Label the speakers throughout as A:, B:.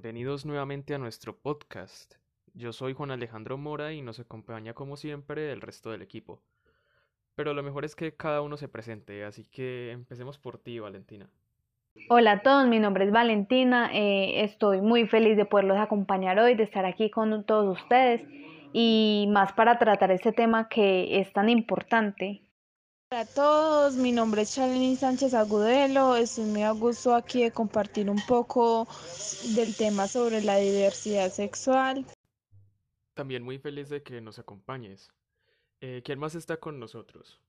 A: Bienvenidos nuevamente a nuestro podcast. Yo soy Juan Alejandro Mora y nos acompaña como siempre el resto del equipo. Pero lo mejor es que cada uno se presente, así que empecemos por ti, Valentina.
B: Hola a todos, mi nombre es Valentina, eh, estoy muy feliz de poderlos acompañar hoy, de estar aquí con todos ustedes y más para tratar este tema que es tan importante.
C: Hola a todos, mi nombre es Charlene Sánchez Agudelo, estoy muy a gusto aquí de compartir un poco del tema sobre la diversidad sexual.
A: También muy feliz de que nos acompañes. Eh, ¿Quién más está con nosotros?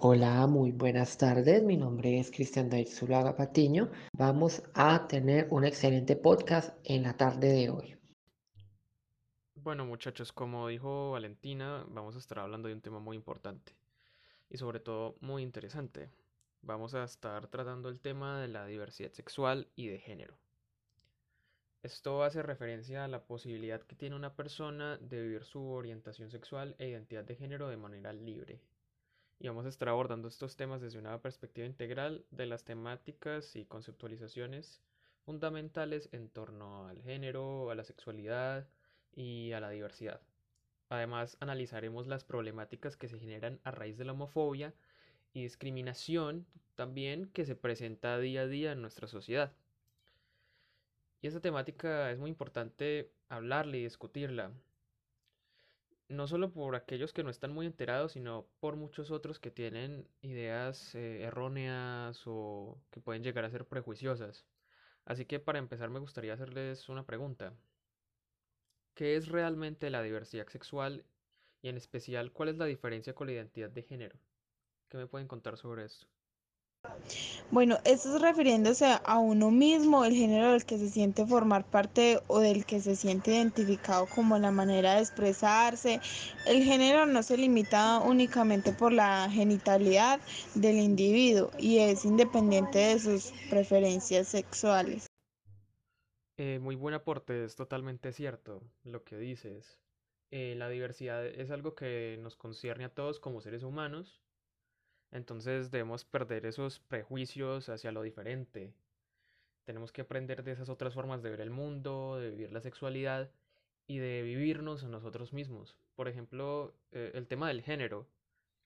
D: Hola, muy buenas tardes. Mi nombre es Cristian David Zulaga Patiño. Vamos a tener un excelente podcast en la tarde de hoy.
A: Bueno, muchachos, como dijo Valentina, vamos a estar hablando de un tema muy importante y sobre todo muy interesante. Vamos a estar tratando el tema de la diversidad sexual y de género. Esto hace referencia a la posibilidad que tiene una persona de vivir su orientación sexual e identidad de género de manera libre, y vamos a estar abordando estos temas desde una perspectiva integral de las temáticas y conceptualizaciones fundamentales en torno al género, a la sexualidad y a la diversidad. Además, analizaremos las problemáticas que se generan a raíz de la homofobia y discriminación también que se presenta día a día en nuestra sociedad. Y esta temática es muy importante hablarla y discutirla, no solo por aquellos que no están muy enterados, sino por muchos otros que tienen ideas eh, erróneas o que pueden llegar a ser prejuiciosas. Así que para empezar me gustaría hacerles una pregunta. ¿Qué es realmente la diversidad sexual y en especial cuál es la diferencia con la identidad de género? ¿Qué me pueden contar sobre esto?
C: Bueno, esto es refiriéndose a uno mismo, el género del que se siente formar parte o del que se siente identificado como la manera de expresarse. El género no se limita únicamente por la genitalidad del individuo y es independiente de sus preferencias sexuales.
A: Eh, muy buen aporte, es totalmente cierto lo que dices. Eh, la diversidad es algo que nos concierne a todos como seres humanos entonces debemos perder esos prejuicios hacia lo diferente. Tenemos que aprender de esas otras formas de ver el mundo, de vivir la sexualidad y de vivirnos a nosotros mismos. Por ejemplo, eh, el tema del género,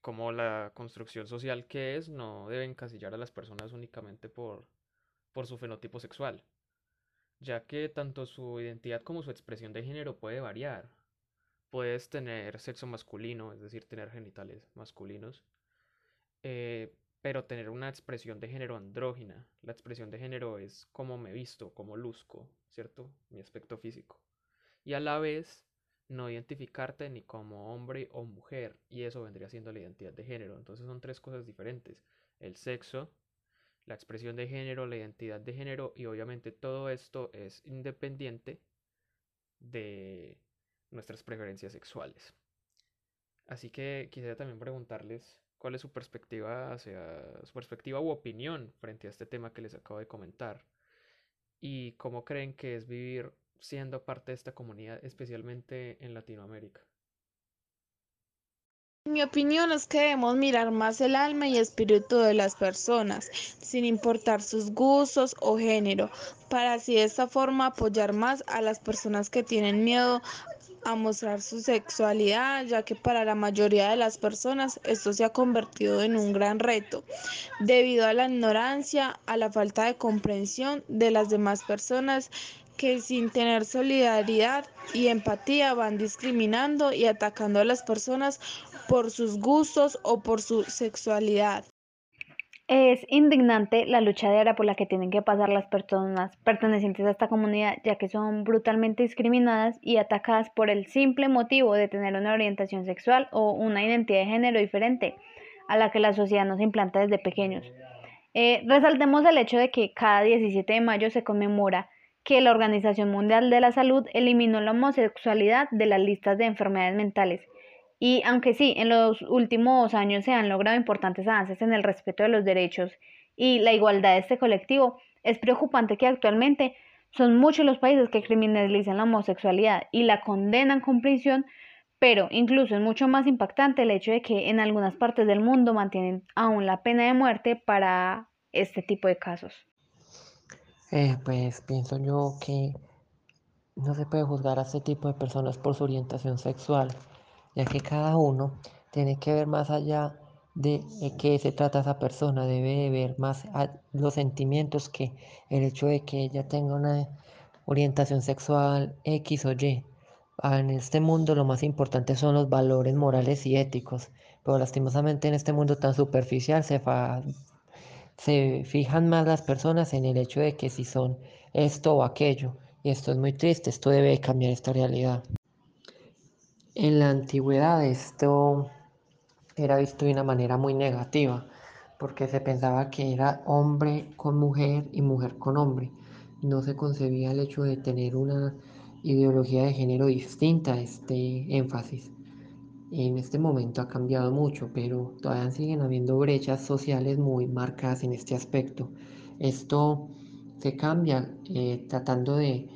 A: como la construcción social que es, no debe encasillar a las personas únicamente por, por su fenotipo sexual, ya que tanto su identidad como su expresión de género puede variar. Puedes tener sexo masculino, es decir, tener genitales masculinos, eh, pero tener una expresión de género andrógina. La expresión de género es cómo me visto, cómo luzco, ¿cierto? Mi aspecto físico. Y a la vez no identificarte ni como hombre o mujer, y eso vendría siendo la identidad de género. Entonces son tres cosas diferentes. El sexo, la expresión de género, la identidad de género, y obviamente todo esto es independiente de nuestras preferencias sexuales. Así que quisiera también preguntarles cuál es su perspectiva hacia su perspectiva u opinión frente a este tema que les acabo de comentar y cómo creen que es vivir siendo parte de esta comunidad, especialmente en Latinoamérica.
C: Mi opinión es que debemos mirar más el alma y espíritu de las personas, sin importar sus gustos o género, para así de esta forma apoyar más a las personas que tienen miedo a mostrar su sexualidad, ya que para la mayoría de las personas esto se ha convertido en un gran reto, debido a la ignorancia, a la falta de comprensión de las demás personas que sin tener solidaridad y empatía van discriminando y atacando a las personas por sus gustos o por su sexualidad.
B: Es indignante la lucha diaria por la que tienen que pasar las personas pertenecientes a esta comunidad, ya que son brutalmente discriminadas y atacadas por el simple motivo de tener una orientación sexual o una identidad de género diferente a la que la sociedad nos implanta desde pequeños. Eh, resaltemos el hecho de que cada 17 de mayo se conmemora que la Organización Mundial de la Salud eliminó la homosexualidad de las listas de enfermedades mentales y aunque sí, en los últimos años se han logrado importantes avances en el respeto de los derechos y la igualdad de este colectivo, es preocupante que actualmente son muchos los países que criminalizan la homosexualidad y la condenan con prisión, pero incluso es mucho más impactante el hecho de que en algunas partes del mundo mantienen aún la pena de muerte para este tipo de casos.
D: Eh, pues pienso yo que no se puede juzgar a este tipo de personas por su orientación sexual, que cada uno tiene que ver más allá de qué se trata esa persona, debe ver más los sentimientos que el hecho de que ella tenga una orientación sexual X o Y. En este mundo lo más importante son los valores morales y éticos, pero lastimosamente en este mundo tan superficial se, se fijan más las personas en el hecho de que si son esto o aquello. Y esto es muy triste, esto debe cambiar esta realidad. En la antigüedad esto era visto de una manera muy negativa, porque se pensaba que era hombre con mujer y mujer con hombre. No se concebía el hecho de tener una ideología de género distinta a este énfasis. En este momento ha cambiado mucho, pero todavía siguen habiendo brechas sociales muy marcadas en este aspecto. Esto se cambia eh, tratando de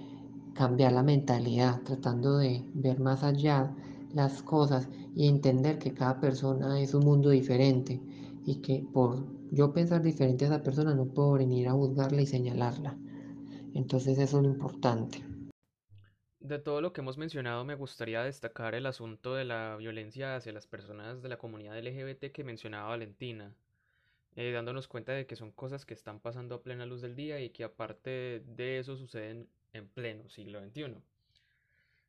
D: cambiar la mentalidad, tratando de ver más allá las cosas y entender que cada persona es un mundo diferente y que por yo pensar diferente a esa persona no puedo venir a juzgarla y señalarla. Entonces eso es lo importante.
A: De todo lo que hemos mencionado me gustaría destacar el asunto de la violencia hacia las personas de la comunidad LGBT que mencionaba Valentina, eh, dándonos cuenta de que son cosas que están pasando a plena luz del día y que aparte de eso suceden en pleno siglo XXI.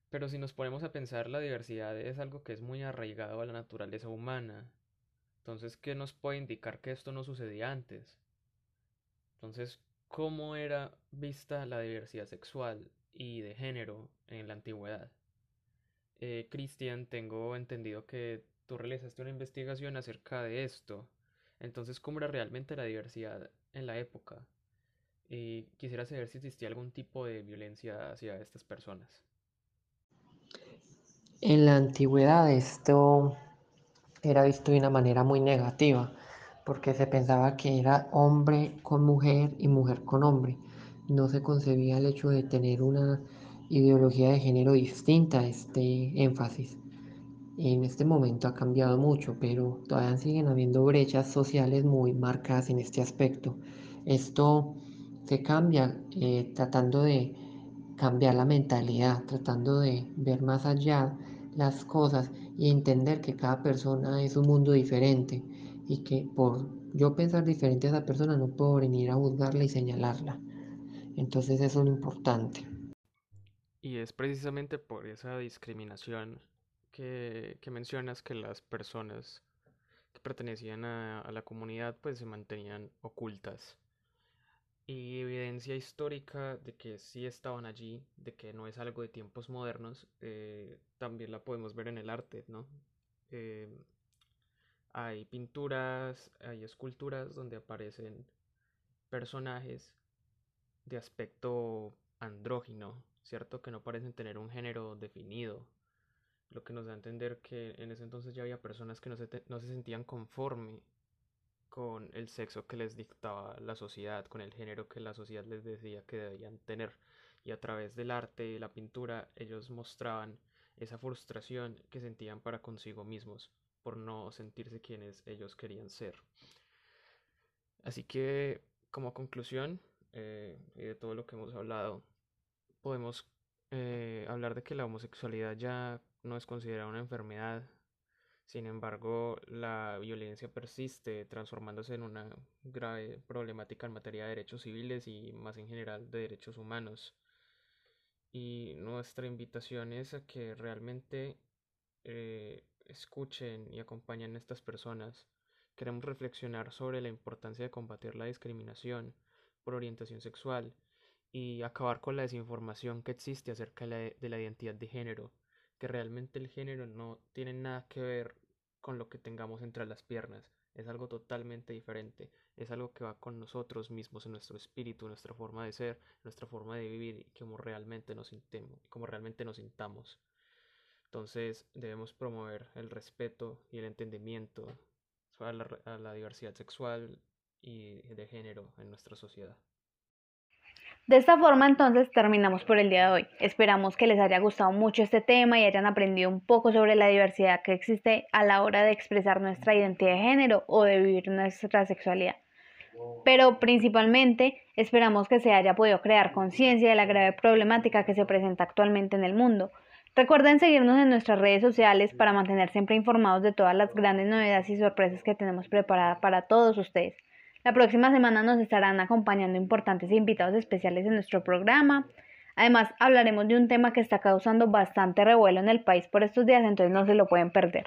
A: Pero si nos ponemos a pensar, la diversidad es algo que es muy arraigado a la naturaleza humana. Entonces, ¿qué nos puede indicar que esto no sucedía antes? Entonces, ¿cómo era vista la diversidad sexual y de género en la antigüedad? Eh, Cristian, tengo entendido que tú realizaste una investigación acerca de esto. Entonces, ¿cómo era realmente la diversidad en la época? Y quisiera saber si existía algún tipo de violencia hacia estas personas.
D: En la antigüedad esto era visto de una manera muy negativa, porque se pensaba que era hombre con mujer y mujer con hombre. No se concebía el hecho de tener una ideología de género distinta a este énfasis. En este momento ha cambiado mucho, pero todavía siguen habiendo brechas sociales muy marcadas en este aspecto. Esto se cambia eh, tratando de cambiar la mentalidad, tratando de ver más allá las cosas y entender que cada persona es un mundo diferente y que por yo pensar diferente a esa persona no puedo venir a juzgarla y señalarla. Entonces eso es lo importante.
A: Y es precisamente por esa discriminación que, que mencionas que las personas que pertenecían a, a la comunidad pues se mantenían ocultas y evidencia histórica de que sí estaban allí, de que no es algo de tiempos modernos, eh, también la podemos ver en el arte, ¿no? Eh, hay pinturas, hay esculturas donde aparecen personajes de aspecto andrógino, ¿cierto? Que no parecen tener un género definido, lo que nos da a entender que en ese entonces ya había personas que no se, no se sentían conforme con el sexo que les dictaba la sociedad, con el género que la sociedad les decía que debían tener. Y a través del arte y la pintura ellos mostraban esa frustración que sentían para consigo mismos por no sentirse quienes ellos querían ser. Así que como conclusión eh, y de todo lo que hemos hablado, podemos eh, hablar de que la homosexualidad ya no es considerada una enfermedad, sin embargo, la violencia persiste, transformándose en una grave problemática en materia de derechos civiles y más en general de derechos humanos. Y nuestra invitación es a que realmente eh, escuchen y acompañen a estas personas. Queremos reflexionar sobre la importancia de combatir la discriminación por orientación sexual y acabar con la desinformación que existe acerca de la identidad de género que realmente el género no tiene nada que ver con lo que tengamos entre las piernas, es algo totalmente diferente, es algo que va con nosotros mismos, en nuestro espíritu, nuestra forma de ser, nuestra forma de vivir y como realmente nos sintemos, como realmente nos sintamos. Entonces debemos promover el respeto y el entendimiento a la, a la diversidad sexual y de género en nuestra sociedad.
B: De esta forma entonces terminamos por el día de hoy. Esperamos que les haya gustado mucho este tema y hayan aprendido un poco sobre la diversidad que existe a la hora de expresar nuestra identidad de género o de vivir nuestra sexualidad. pero principalmente esperamos que se haya podido crear conciencia de la grave problemática que se presenta actualmente en el mundo. Recuerden seguirnos en nuestras redes sociales para mantener siempre informados de todas las grandes novedades y sorpresas que tenemos preparadas para todos ustedes. La próxima semana nos estarán acompañando importantes invitados especiales en nuestro programa. Además, hablaremos de un tema que está causando bastante revuelo en el país por estos días, entonces no se lo pueden perder.